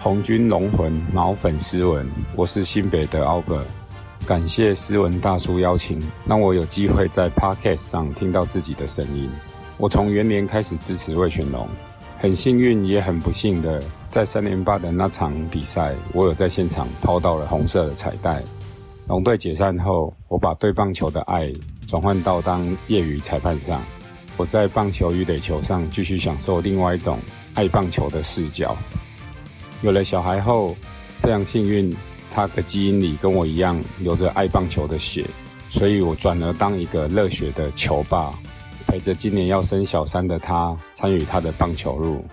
红军龙魂脑粉斯文，我是新北的 Albert，感谢斯文大叔邀请，让我有机会在 Podcast 上听到自己的声音。我从元年开始支持魏全龙，很幸运也很不幸的，在三连霸的那场比赛，我有在现场抛到了红色的彩带。龙队解散后，我把对棒球的爱转换到当业余裁判上。我在棒球与垒球上继续享受另外一种爱棒球的视角。有了小孩后，非常幸运，他的基因里跟我一样有着爱棒球的血，所以我转而当一个热血的球爸，陪着今年要生小三的他参与他的棒球路。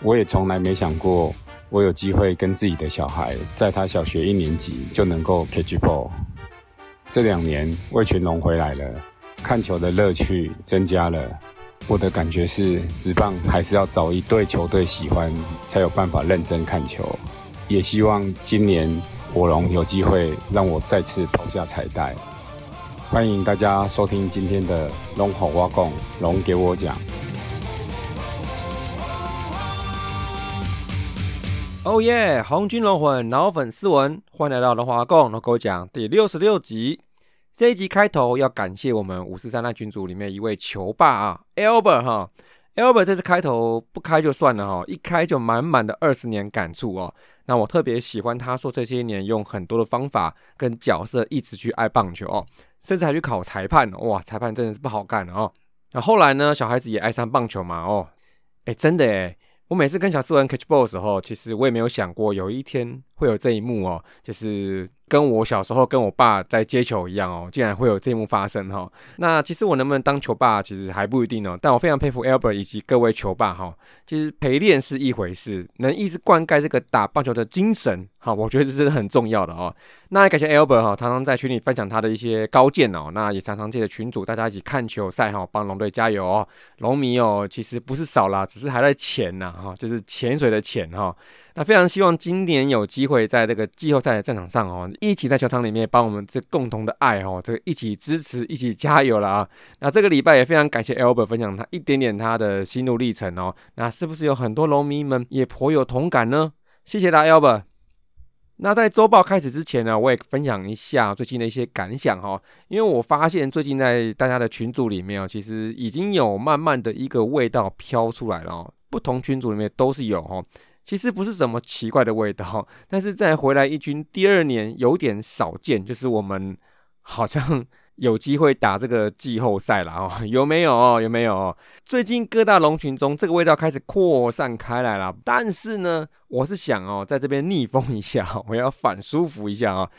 我也从来没想过，我有机会跟自己的小孩在他小学一年级就能够 catch ball。这两年魏群龙回来了，看球的乐趣增加了。我的感觉是，职棒还是要找一队球队喜欢，才有办法认真看球。也希望今年火龙有机会让我再次抛下彩带。欢迎大家收听今天的龙吼挖贡，龙给我讲。哦耶！红军龙魂老粉丝文，欢迎来到龙华贡龙给我讲第六十六集。这一集开头要感谢我们五四三那群组里面一位球霸啊，Albert 哈，Albert 这次开头不开就算了哈，一开就满满的二十年感触哦。那我特别喜欢他说这些年用很多的方法跟角色一直去爱棒球哦，甚至还去考裁判哇，裁判真的是不好干哦。那后来呢，小孩子也爱上棒球嘛哦，哎真的哎，我每次跟小四文 catch ball 的时候，其实我也没有想过有一天会有这一幕哦，就是。跟我小时候跟我爸在接球一样哦，竟然会有这一幕发生哈。那其实我能不能当球爸，其实还不一定哦。但我非常佩服 Albert 以及各位球爸哈。其实陪练是一回事，能一直灌溉这个打棒球的精神哈，我觉得这是很重要的哦。那也感谢 Albert 哈，常常在群里分享他的一些高见哦。那也常常借着群主大家一起看球赛哈，帮龙队加油哦。龙迷哦，其实不是少啦，只是还在潜呐哈，就是潜水的潜哈。那非常希望今年有机会在这个季后赛的战场上哦，一起在球场里面帮我们这共同的爱哦，这个一起支持，一起加油了啊！那这个礼拜也非常感谢 Albert 分享他一点点他的心路历程哦。那是不是有很多龙迷们也颇有同感呢？谢谢大家 Albert。那在周报开始之前呢，我也分享一下最近的一些感想哈，因为我发现最近在大家的群组里面哦，其实已经有慢慢的一个味道飘出来了哦，不同群组里面都是有哦。其实不是什么奇怪的味道，但是在回来一军第二年有点少见，就是我们好像有机会打这个季后赛了哦，有没有？有没有？最近各大龙群中这个味道开始扩散开来了，但是呢，我是想哦，在这边逆风一下，我要反舒服一下啊。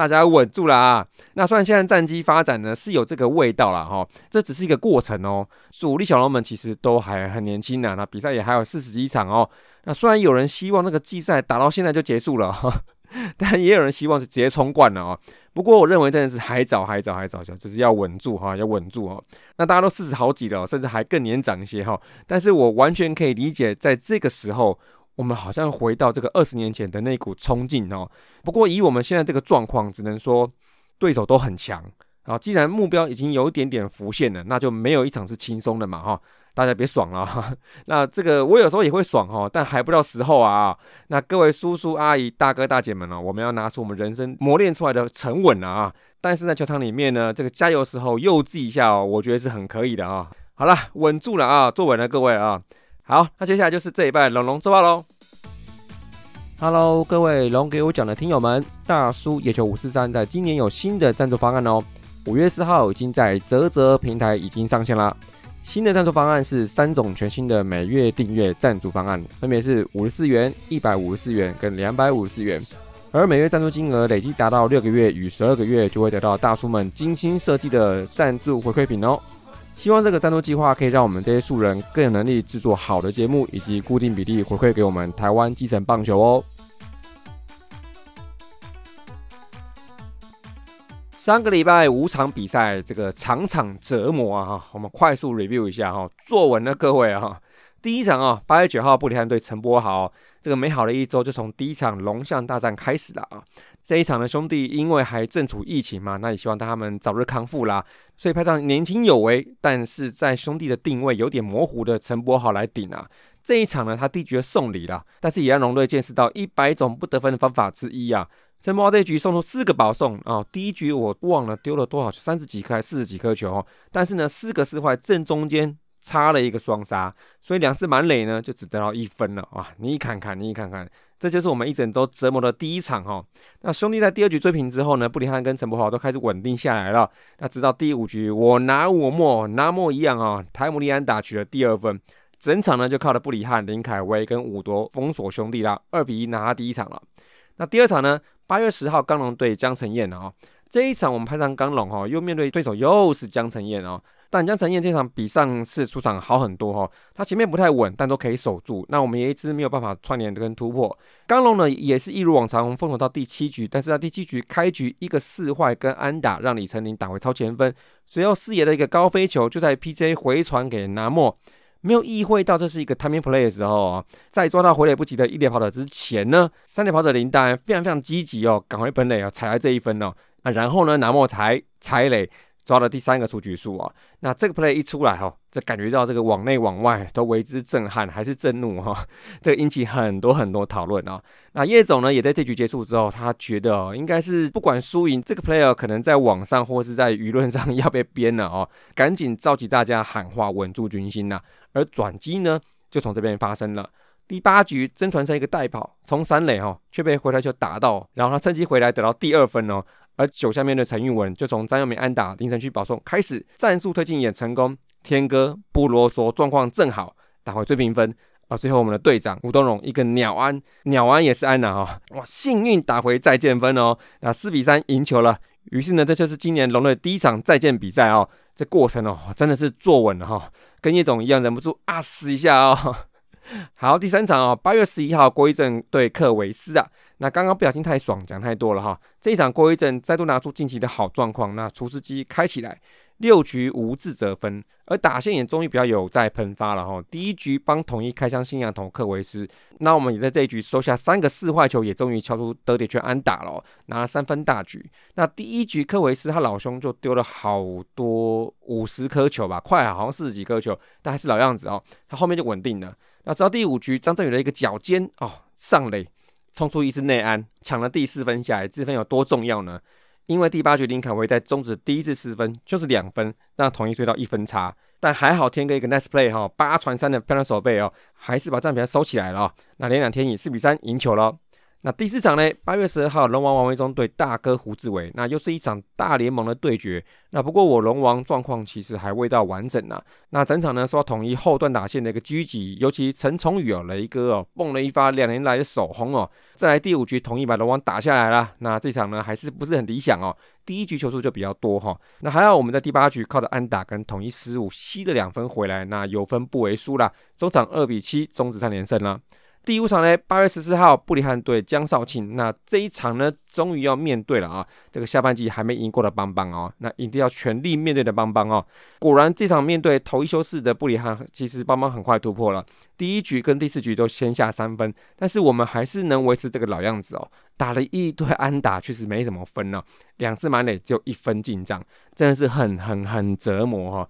大家稳住了啊！那虽然现在战机发展呢是有这个味道了哈，这只是一个过程哦。主力小龙们其实都还很年轻呢，那比赛也还有四十几场哦。那虽然有人希望那个季赛打到现在就结束了，但也有人希望是直接冲冠了哦。不过我认为真的是还早还早还早，就是要稳住哈，要稳住哦。那大家都四十好几了，甚至还更年长一些哈。但是我完全可以理解，在这个时候。我们好像回到这个二十年前的那股冲劲哦。不过以我们现在这个状况，只能说对手都很强啊。既然目标已经有一点点浮现了，那就没有一场是轻松的嘛哈。大家别爽了。那这个我有时候也会爽哈，但还不到时候啊。那各位叔叔阿姨、大哥大姐们呢，我们要拿出我们人生磨练出来的沉稳了啊。但是在球场里面呢，这个加油时候幼稚一下哦，我觉得是很可以的啊。好了，稳住了啊，坐稳了各位啊。好，那接下来就是这一拜龙龙周报喽。Hello，各位龙给我讲的听友们，大叔野球五四三在今年有新的赞助方案哦。五月四号已经在泽泽平台已经上线啦。新的赞助方案是三种全新的每月订阅赞助方案，分别是五十四元、一百五十四元跟两百五十四元。而每月赞助金额累计达到六个月与十二个月，就会得到大叔们精心设计的赞助回馈品哦。希望这个赞助计划可以让我们这些素人更有能力制作好的节目，以及固定比例回馈给我们台湾基层棒球哦。三个礼拜五场比赛，这个场场折磨啊！哈，我们快速 review 一下哈，坐稳了各位啊！第一场啊，八月九号布里汉队陈波豪，这个美好的一周就从第一场龙象大战开始了啊！这一场的兄弟因为还正处疫情嘛，那也希望他们早日康复啦。所以派上年轻有为，但是在兄弟的定位有点模糊的陈柏豪来顶啊。这一场呢，他第一局送礼了，但是也让龙队见识到一百种不得分的方法之一啊。陈柏豪这一局送出四个保送啊，第一局我忘了丢了多少，三十几颗还是四十几颗球，但是呢，四个四坏正中间插了一个双杀，所以两次满垒呢就只得到一分了啊！你看看，你看看，这就是我们一整周折磨的第一场哈。那兄弟在第二局追平之后呢，布里汉跟陈柏豪都开始稳定下来了。那直到第五局，我拿我莫拿莫一样啊，台姆利安打取了第二分，整场呢就靠着布里汉、林凯威跟五夺封锁兄弟啦，二比一拿下第一场了。那第二场呢？八月十号，刚龙对江承燕啊，这一场我们派上刚龙哈，又面对对手又是江承燕哦。但江承燕这场比上次出场好很多哈，他前面不太稳，但都可以守住。那我们也一直没有办法串联跟突破。刚龙呢也是一如往常，封锁到第七局，但是在第七局开局一个四坏跟安打，让李成林打回超前分。随后四爷的一个高飞球就在 PJ 回传给南莫。没有意会到这是一个 timing play 的时候啊，在抓到回垒不及的一垒跑者之前呢，三垒跑者林丹非常非常积极哦，赶回本垒啊，踩在这一分哦，啊，然后呢，南莫才踩垒。抓了第三个出局数啊，那这个 play 一出来哈，这感觉到这个往内往外都为之震撼，还是震怒哈，这个引起很多很多讨论啊。那叶总呢，也在这局结束之后，他觉得哦应该是不管输赢，这个 player 可能在网上或是在舆论上要被编了哦，赶紧召集大家喊话，稳住军心呐。而转机呢，就从这边发生了。第八局，曾传生一个带跑，从三垒哈，却被回来球打到，然后他趁机回来得到第二分哦。而九下面的陈玉文就从张佑铭安打凌晨区保送开始，战术推进也成功。天哥不啰嗦，状况正好，打回追平分啊！最后我们的队长吴东荣一个鸟安，鸟安也是安呐哈！哇，幸运打回再见分哦，那四比三赢球了。于是呢，这就是今年龙队第一场再见比赛哦。这过程哦，真的是坐稳了哈，跟叶总一样忍不住啊死一下哦。好，第三场哦，八月十一号，郭一正对克维斯啊。那刚刚不小心太爽，讲太多了哈。这一场郭一阵再度拿出近期的好状况，那厨师机开起来，六局无自责分，而打线也终于比较有在喷发了哈。第一局帮统一开箱新羊头克维斯，那我们也在这一局收下三个四坏球，也终于敲出得点圈安打了，拿了三分大局。那第一局克维斯他老兄就丢了好多五十颗球吧，快好像四十几颗球，但还是老样子哦。他后面就稳定了。那直到第五局，张振宇的一个脚尖哦上垒，冲出一次内安，抢了第四分下来。这分有多重要呢？因为第八局林凯威在终止第一次失分，就是两分，让统一追到一分差。但还好天哥一个 nice play 哈，八传三的漂亮手背哦，还是把战平收起来了。那连两天以四比三赢球了。那第四场呢？八月十二号，龙王王维忠对大哥胡志伟，那又是一场大联盟的对决。那不过我龙王状况其实还未到完整呢。那整场呢，受到统一后段打线的一个狙击，尤其陈崇宇哦，雷哥哦，蹦了一发两年来的首轰哦。再来第五局，统一把龙王打下来了。那这场呢，还是不是很理想哦。第一局球数就比较多哈。那还好我们在第八局靠着安打跟统一失误吸了两分回来，那有分不为输啦。中场二比七终止三连胜了。第五场呢，八月十四号，布里汉对江少庆。那这一场呢，终于要面对了啊！这个下半季还没赢过的邦邦哦，那一定要全力面对的邦邦哦。果然，这场面对头一休四的布里汉，其实邦邦很快突破了。第一局跟第四局都先下三分，但是我们还是能维持这个老样子哦。打了一堆安打，确实没什么分呢。两次满垒只有一分进账，真的是很很很折磨哈。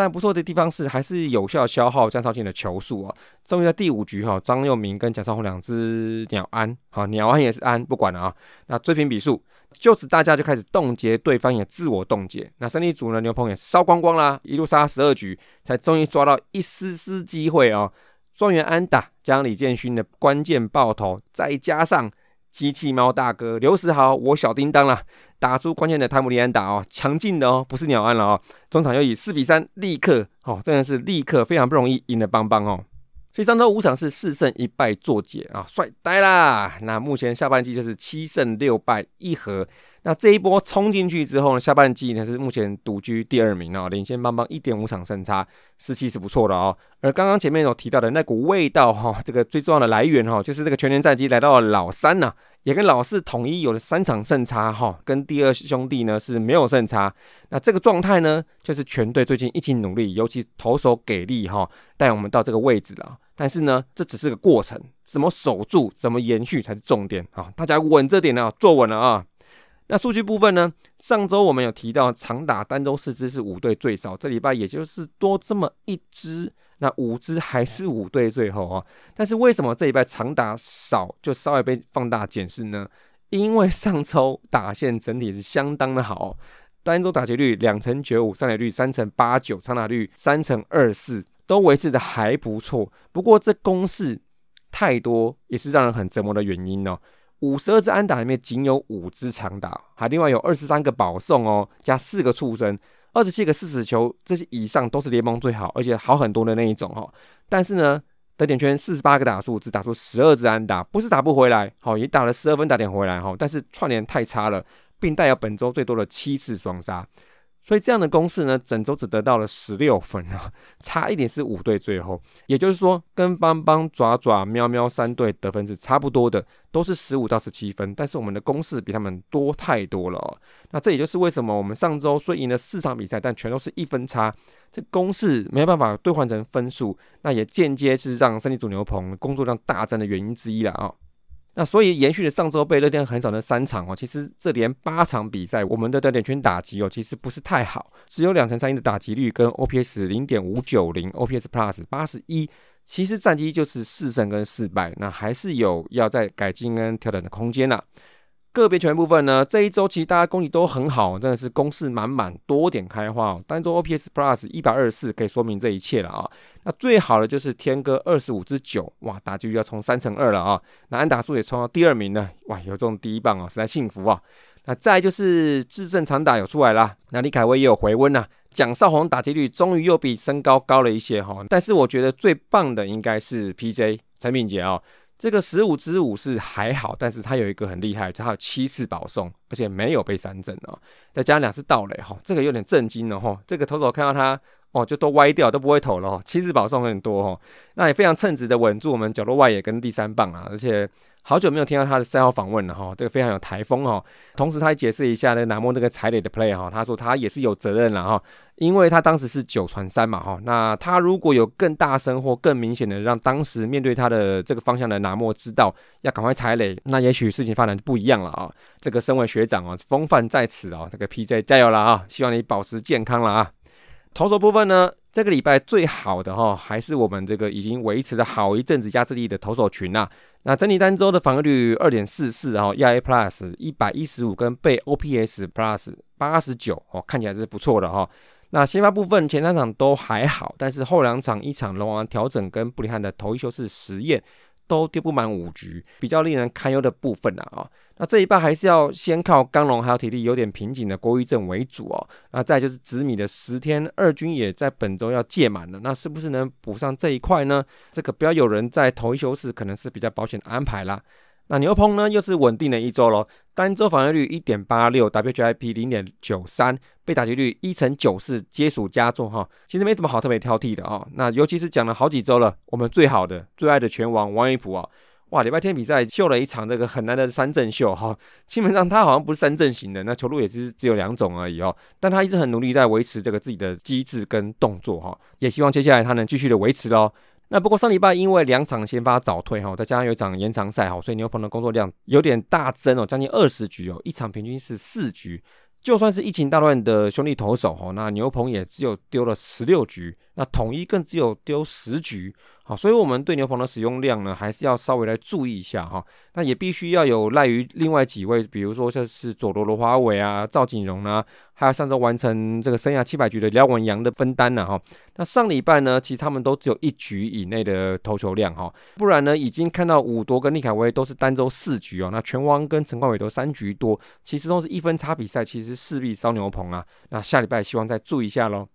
但不错的地方是，还是有效消耗江少庆的球数哦。终于在第五局哈，张佑明跟蒋少红两只鸟安，好鸟安也是安，不管了啊。那追平比数，就此大家就开始冻结对方，也自我冻结。那胜利组呢，牛棚也烧光光啦，一路杀十二局，才终于抓到一丝丝机会哦。庄园安打将李建勋的关键爆头，再加上。机器猫大哥刘世豪，我小叮当啦，打出关键的泰姆利安打哦，强劲的哦，不是鸟安了哦。中场又以四比三立刻哦，真的是立刻非常不容易赢了邦邦哦。所以上周五场是四胜一败作结啊，帅呆啦。那目前下半季就是七胜六败一和。那这一波冲进去之后呢，下半季呢是目前独居第二名哦，领先邦邦一点五场胜差，士气是不错的哦。而刚刚前面有提到的那股味道哈，这个最重要的来源哈，就是这个全年战绩来到了老三呐，也跟老四统一有了三场胜差哈，跟第二兄弟呢是没有胜差。那这个状态呢，就是全队最近一起努力，尤其投手给力哈，带我们到这个位置了。但是呢，这只是个过程，怎么守住，怎么延续才是重点啊！大家稳这点呢，坐稳了啊！那数据部分呢？上周我们有提到长打单周四支是五队最少，这礼拜也就是多这么一支，那五支还是五队最后啊。但是为什么这礼拜长打少就稍微被放大检视呢？因为上周打线整体是相当的好，单周打击率两成九五，上垒率三成八九，长打率三成二四，都维持的还不错。不过这公式太多，也是让人很折磨的原因哦。五十二支安打里面仅有五支长打，还另外有二十三个保送哦，加四个触身，二十七个四死球，这些以上都是联盟最好，而且好很多的那一种哈。但是呢，得点圈四十八个打数，只打出十二支安打，不是打不回来，好也打了十二分打点回来哈，但是串联太差了，并带有本周最多的七次双杀。所以这样的公式呢，整周只得到了十六分啊，差一点是五队最后，也就是说跟邦邦、爪爪、喵喵三队得分是差不多的，都是十五到十七分，但是我们的公式比他们多太多了哦。那这也就是为什么我们上周虽赢了四场比赛，但全都是一分差，这公式没办法兑换成分数，那也间接是让胜利主牛棚工作量大增的原因之一了啊。那所以延续了上周被热天横扫的三场哦，其实这连八场比赛，我们的热点圈打击哦，其实不是太好，只有两成三一的打击率跟 OPS 零点五九零，OPS Plus 八十一，其实战绩就是四胜跟四败，那还是有要在改进跟调整的空间呐。个别球员部分呢，这一周其实大家功力都很好，真的是攻势满满，多点开花哦。单周 OPS Plus 一百二十四可以说明这一切了啊。那最好的就是天哥二十五支九，哇，打击率要冲三成二了啊。那安打数也冲到第二名了，哇，有这种第一棒啊，实在幸福啊。那再就是智胜长打有出来啦，那李凯威也有回温呐。蒋少红打击率终于又比身高高了一些哈，但是我觉得最棒的应该是 PJ 陈敏杰啊。这个十五支五是还好，但是他有一个很厉害，他有七次保送，而且没有被三振哦，再加上两次盗垒哈，这个有点震惊了哈。这个投手看到他哦，就都歪掉，都不会投了哦。七次保送很多哈，那也非常称职的稳住我们角落外野跟第三棒啊，而且。好久没有听到他的赛后访问了哈，这个非常有台风哈。同时他也解释一下那南莫那个踩垒的 play 哈，他说他也是有责任了哈，因为他当时是九传三嘛哈。那他如果有更大声或更明显的让当时面对他的这个方向的南莫知道要赶快踩垒，那也许事情发展就不一样了啊。这个身为学长啊，风范在此啊，这个 PJ 加油了啊，希望你保持健康了啊。投手部分呢，这个礼拜最好的哈，还是我们这个已经维持了好一阵子压制力的投手群呐。那整体单周的防御率二点四四，哈，ERA Plus 一百一十五，跟被 OPS Plus 八十九，哦，看起来是不错的哈。那先发部分前三场都还好，但是后两场一场龙王调整跟布里汉的头一休是实验。都丢不满五局，比较令人堪忧的部分啊啊，那这一半还是要先靠刚龙还有体力有点瓶颈的郭玉正为主哦。那再就是紫米的十天二军也在本周要届满了，那是不是能补上这一块呢？这个不要有人在头一休士，可能是比较保险的安排啦。那牛棚呢，又是稳定的一周喽，单周防御率一点八六，WHIP 零点九三，被打击率一成九四，皆属佳作哈。其实没什么好特别挑剔的啊。那尤其是讲了好几周了，我们最好的、最爱的拳王王一普啊，哇，礼拜天比赛秀了一场这个很难的三振秀哈。基本上他好像不是三振型的，那球路也是只有两种而已哦。但他一直很努力在维持这个自己的机制跟动作哈，也希望接下来他能继续的维持喽。那不过上礼拜因为两场先发早退哈，再加上有一场延长赛哈，所以牛棚的工作量有点大增哦，将近二十局哦，一场平均是四局。就算是疫情大乱的兄弟投手哈，那牛棚也只有丢了十六局，那统一更只有丢十局。好，所以我们对牛棚的使用量呢，还是要稍微来注意一下哈。那也必须要有赖于另外几位，比如说像是佐罗罗华伟啊、赵景荣啊，还有上周完成这个生涯七百局的廖文阳的分担呢哈。那上礼拜呢，其实他们都只有一局以内的投球量哈，不然呢，已经看到武多跟利凯威都是单周四局哦，那拳王跟陈冠伟都三局多，其实都是一分差比赛，其实势必烧牛棚啊。那下礼拜希望再注意一下喽。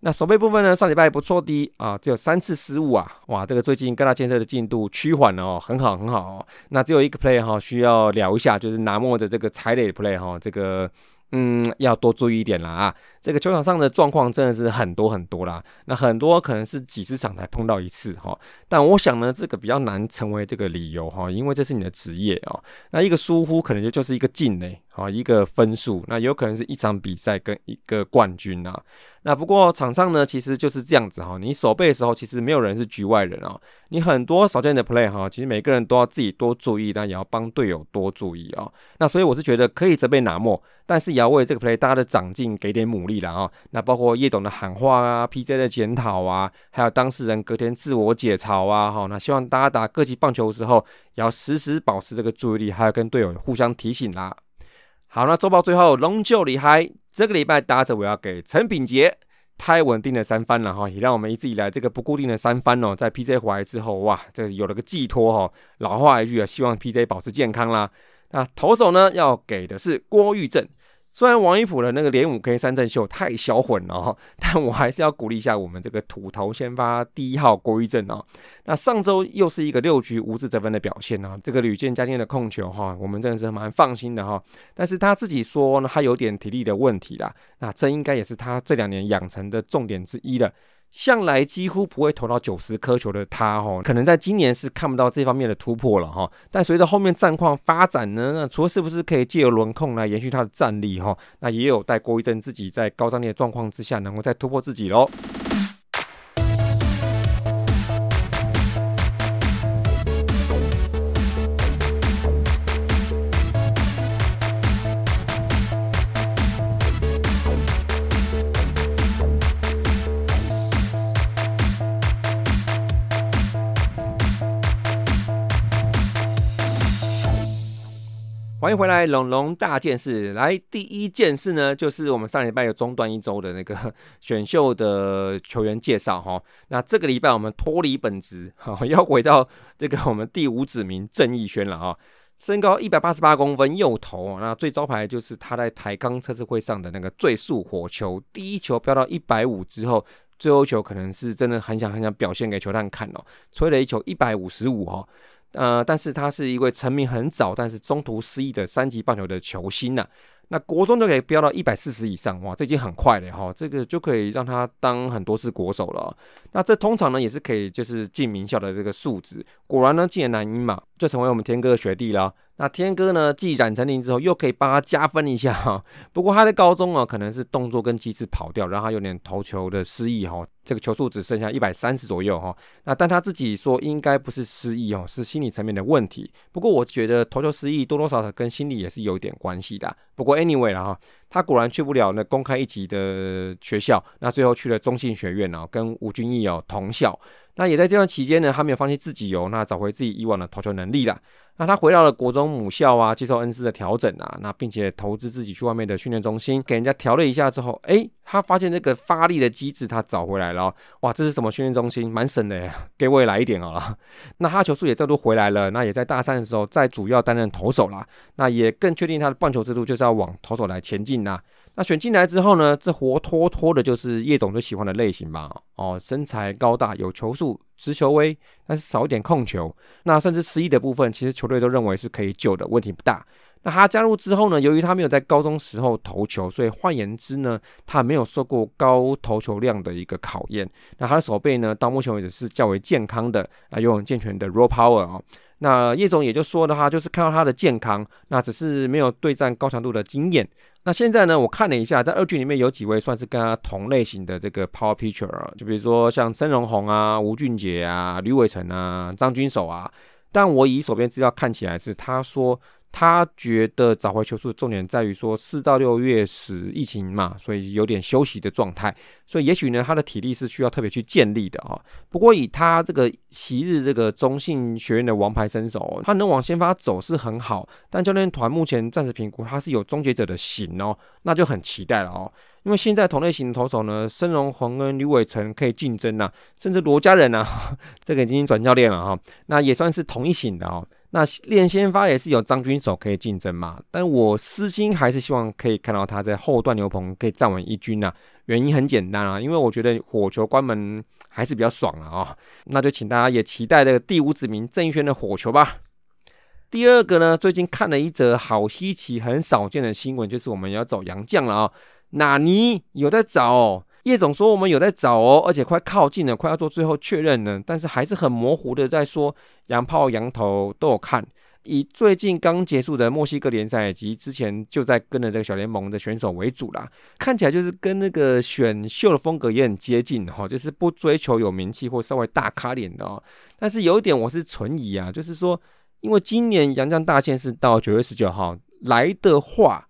那守备部分呢？上礼拜不错的啊，只有三次失误啊，哇，这个最近各大建设的进度趋缓了哦，很好很好哦。那只有一个 play 哈，需要聊一下，就是拿莫的这个踩垒 play 哈，这个嗯要多注意一点啦啊。这个球场上的状况真的是很多很多啦，那很多可能是几十场才碰到一次哈。但我想呢，这个比较难成为这个理由哈，因为这是你的职业哦。那一个疏忽可能就就是一个进嘞。好一个分数，那有可能是一场比赛跟一个冠军啊。那不过场上呢，其实就是这样子哈。你守备的时候，其实没有人是局外人啊。你很多少见的 play 哈，其实每个人都要自己多注意，但也要帮队友多注意啊。那所以我是觉得可以责备拿莫，但是也要为这个 play 大家的长进给点鼓励了啊。那包括叶董的喊话啊，PJ 的检讨啊，还有当事人隔天自我解嘲啊，哈。那希望大家打各级棒球的时候，也要时时保持这个注意力，还要跟队友互相提醒啦。好，那周报最后龙就厉害。这个礼拜打者我要给陈炳杰太稳定的三番了哈，也让我们一直以来这个不固定的三番哦，在 PJ 回来之后哇，这有了个寄托哈。老话一句啊，希望 PJ 保持健康啦。那投手呢，要给的是郭玉正。虽然王一普的那个连五 K 三振秀太销魂了哈，但我还是要鼓励一下我们这个土头先发第一号郭玉正哦。那上周又是一个六局无字得分的表现呢，这个屡见佳境的控球哈，我们真的是蛮放心的哈。但是他自己说呢，他有点体力的问题啦，那这应该也是他这两年养成的重点之一了。向来几乎不会投到九十颗球的他，哈，可能在今年是看不到这方面的突破了，哈。但随着后面战况发展呢，那除了是不是可以借由轮控来延续他的战力，哈，那也有待郭一阵自己在高张力的状况之下，能够再突破自己喽。回来，龙龙大件事。来，第一件事呢，就是我们上礼拜有中断一周的那个选秀的球员介绍哈。那这个礼拜我们脱离本职，哈，要回到这个我们第五指名郑义轩了哈。身高一百八十八公分，右投。那最招牌就是他在台钢测试会上的那个最速火球，第一球飙到一百五之后，最后球可能是真的很想很想表现给球探看哦，吹了一球一百五十五哈。呃，但是他是一位成名很早，但是中途失意的三级棒球的球星呐。那国中就可以飙到一百四十以上，哇，这已经很快了哈。这个就可以让他当很多次国手了。那这通常呢也是可以就是进名校的这个素质。果然呢，进了南音嘛，就成为我们天哥的学弟了。那天哥呢，继染成林之后，又可以帮他加分一下哈。不过他在高中啊，可能是动作跟机制跑掉，让他有点投球的失忆哈。这个球速只剩下一百三十左右哈。那但他自己说，应该不是失忆哦，是心理层面的问题。不过我觉得投球失忆多多少少跟心理也是有点关系的。不过 anyway 了哈，他果然去不了那公开一级的学校，那最后去了中信学院哦，跟吴君义哦同校。那也在这段期间呢，他没有放弃自己哦，那找回自己以往的投球能力了。那他回到了国中母校啊，接受恩师的调整啊，那并且投资自己去外面的训练中心，给人家调了一下之后，哎，他发现这个发力的机制他找回来了。哇，这是什么训练中心？蛮神的，给我也来一点好了。那他球速也再度回来了，那也在大三的时候再主要担任投手啦。那也更确定他的棒球之路就是要往投手来前进啦。那选进来之后呢，这活脱脱的就是叶总最喜欢的类型吧？哦，身材高大，有球速，直球威，但是少一点控球。那甚至失意的部分，其实球队都认为是可以救的，问题不大。那他加入之后呢，由于他没有在高中时候投球，所以换言之呢，他没有受过高投球量的一个考验。那他的手背呢，到目前为止是较为健康的，啊，有很健全的 raw power 哦。那叶总也就说的话，就是看到他的健康，那只是没有对战高强度的经验。那现在呢，我看了一下，在二剧里面有几位算是跟他同类型的这个 power pitcher 啊，就比如说像曾荣宏啊、吴俊杰啊、吕伟成啊、张军守啊。但我以手边资料看起来是，他说。他觉得找回球速的重点在于说四到六月时疫情嘛，所以有点休息的状态，所以也许呢他的体力是需要特别去建立的哈。不过以他这个昔日这个中信学院的王牌身手，他能往先发走是很好，但教练团目前暂时评估他是有终结者的型哦，那就很期待了哦。因为现在同类型的投手呢，申荣宏跟吕伟成可以竞争呐，甚至罗家人呐，这个已经转教练了哈，那也算是同一型的哦。那练先发也是有张军手可以竞争嘛，但我私心还是希望可以看到他在后段牛棚可以站稳一军呐。原因很简单啊，因为我觉得火球关门还是比较爽了啊。那就请大家也期待这个第五子名郑义轩的火球吧。第二个呢，最近看了一则好稀奇、很少见的新闻，就是我们要走洋将了啊。纳尼有在找？叶总说我们有在找哦，而且快靠近了，快要做最后确认了，但是还是很模糊的在说洋炮、洋头都有看。以最近刚结束的墨西哥联赛以及之前就在跟着这个小联盟的选手为主啦，看起来就是跟那个选秀的风格也很接近哈，就是不追求有名气或稍微大咖脸的哦。但是有一点我是存疑啊，就是说，因为今年杨将大限是到九月十九号来的话，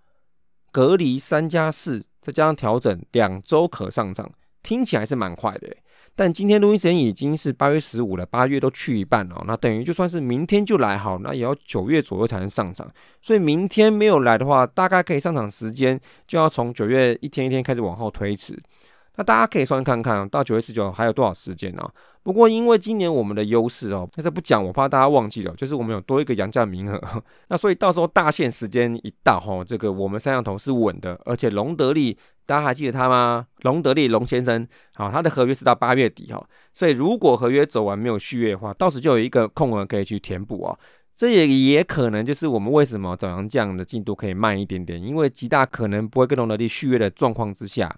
隔离三加四，再加上调整两周可上涨，听起来是蛮快的。但今天录音时间已经是八月十五了，八月都去一半了，那等于就算是明天就来好，那也要九月左右才能上涨。所以明天没有来的话，大概可以上场时间就要从九月一天一天开始往后推迟。那大家可以算看看，到九月十九还有多少时间呢？不过因为今年我们的优势哦，那这不讲，我怕大家忘记了，就是我们有多一个阳价名额。那所以到时候大限时间一到哈，这个我们三羊头是稳的，而且隆德利大家还记得他吗？隆德利龙先生，好，他的合约是到八月底哈，所以如果合约走完没有续约的话，到时就有一个空额可以去填补哦。这也也可能就是我们为什么找阳将的进度可以慢一点点，因为极大可能不会跟隆德利续约的状况之下。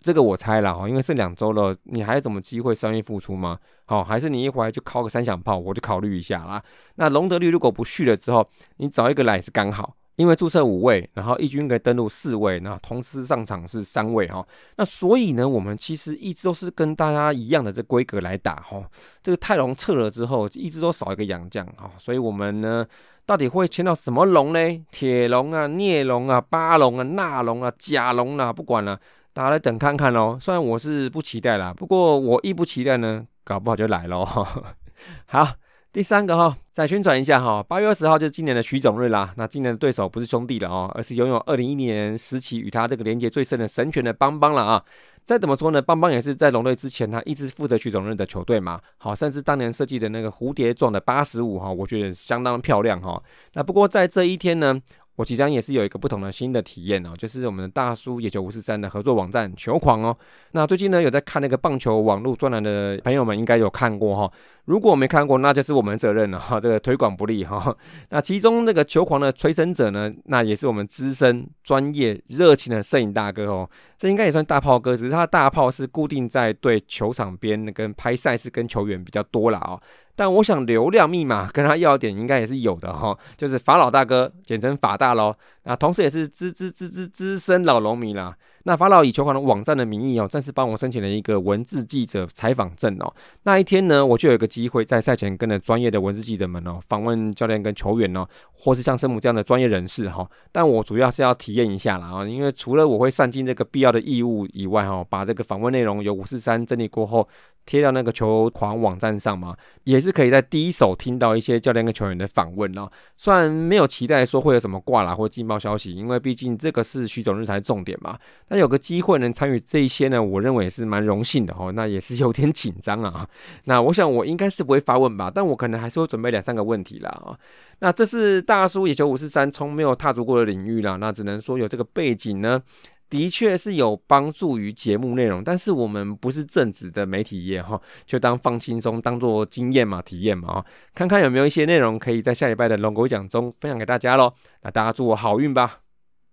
这个我猜了哈，因为剩两周了，你还有什么机会商业复出吗？好，还是你一回来就敲个三响炮，我就考虑一下啦。那隆德利如果不续了之后，你找一个来是刚好，因为注册五位，然后一军可以登录四位，那同时上场是三位哈。那所以呢，我们其实一直都是跟大家一样的这规格来打哈。这个泰隆撤了之后，一直都少一个洋将哈，所以我们呢，到底会签到什么龙呢？铁龙啊、镍龙啊、巴龙啊、纳龙啊、甲龙啊，不管了。大家来等看看喽，虽然我是不期待啦，不过我一不期待呢，搞不好就来喽。好，第三个哈，再宣传一下哈，八月二十号就是今年的徐总日啦。那今年的对手不是兄弟了哦，而是拥有二零一零年时期与他这个连接最深的神权的邦邦了啊。再怎么说呢，邦邦也是在龙队之前，他一直负责徐总日的球队嘛。好，甚至当年设计的那个蝴蝶状的八十五哈，我觉得相当漂亮哈。那不过在这一天呢。我即将也是有一个不同的新的体验哦，就是我们的大叔野球五四三的合作网站球狂哦。那最近呢有在看那个棒球网络专栏的朋友们应该有看过哈，如果没看过，那就是我们责任了哈，这个推广不利哈。那其中那个球狂的催生者呢，那也是我们资深、专业、热情的摄影大哥哦，这应该也算大炮哥，只是他的大炮是固定在对球场边跟拍赛事跟球员比较多了啊。但我想流量密码跟他要点应该也是有的哈，就是法老大哥，简称法大喽。那同时也是资资资资资深老农民啦。那法老以球狂的网站的名义哦，暂时帮我申请了一个文字记者采访证哦。那一天呢，我就有一个机会在赛前跟着专业的文字记者们哦，访问教练跟球员哦，或是像圣母这样的专业人士哈。但我主要是要体验一下啦啊，因为除了我会善尽这个必要的义务以外哈，把这个访问内容由五四三整理过后。贴到那个球狂网站上嘛，也是可以在第一手听到一些教练跟球员的访问哦。虽然没有期待说会有什么挂啦或劲爆消息，因为毕竟这个是徐总日才重点嘛。但有个机会能参与这一些呢，我认为也是蛮荣幸的哦。那也是有点紧张啊。那我想我应该是不会发问吧，但我可能还是会准备两三个问题啦啊。那这是大叔野球五四三从没有踏足过的领域啦，那只能说有这个背景呢。的确是有帮助于节目内容，但是我们不是正直的媒体业哈，就当放轻松，当做经验嘛、体验嘛哈，看看有没有一些内容可以在下礼拜的龙狗奖中分享给大家喽。那大家祝我好运吧。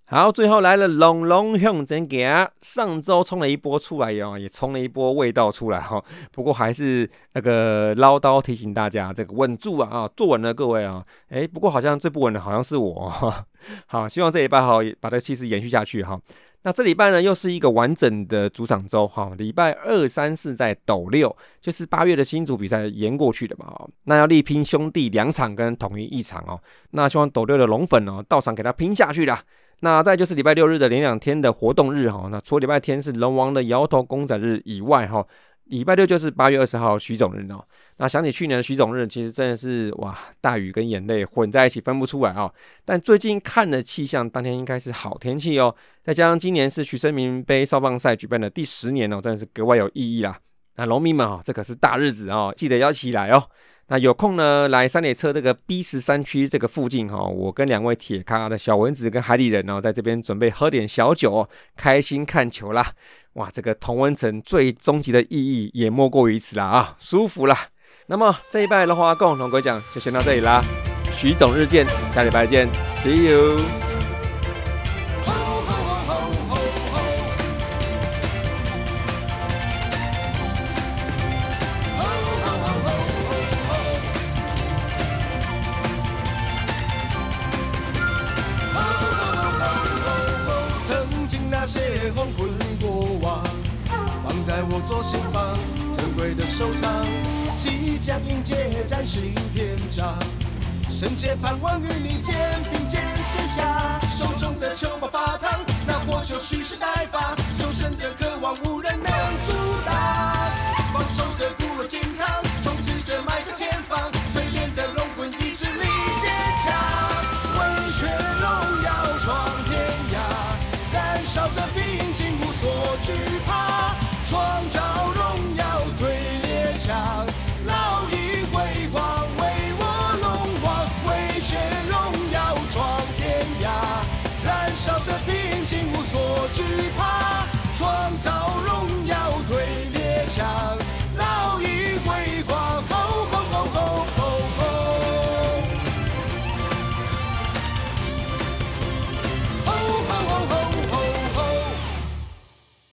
好，最后来了龙龙向真给啊，上周冲了一波出来哟，也冲了一波味道出来哈。不过还是那个唠叨提醒大家，这个稳住啊啊，坐稳了各位啊。哎，不过好像最不稳的好像是我。好，希望这礼拜好把这气势延续下去哈。那这礼拜呢，又是一个完整的主场周哈。礼拜二、三、四在斗六，就是八月的新组比赛延过去的嘛。那要力拼兄弟两场跟统一一场哦。那希望斗六的龙粉哦，到场给他拼下去啦。那再就是礼拜六日的连两天的活动日哈。那除了礼拜天是龙王的摇头公仔日以外哈。礼拜六就是八月二十号徐总日哦。那想起去年的徐总日，其实真的是哇，大雨跟眼泪混在一起，分不出来哦。但最近看的气象，当天应该是好天气哦。再加上今年是徐生明杯少棒赛举办的第十年哦，真的是格外有意义啦。那农民们哦，这可是大日子哦，记得要起来哦。那有空呢，来三里车这个 B 十三区这个附近哈，我跟两位铁咖的小蚊子跟海里人哦，在这边准备喝点小酒哦，开心看球啦。哇，这个同温层最终极的意义也莫过于此啦啊，舒服啦。那么这一拜的话，共同鬼讲就先到这里啦。徐总日见，下礼拜见，See you。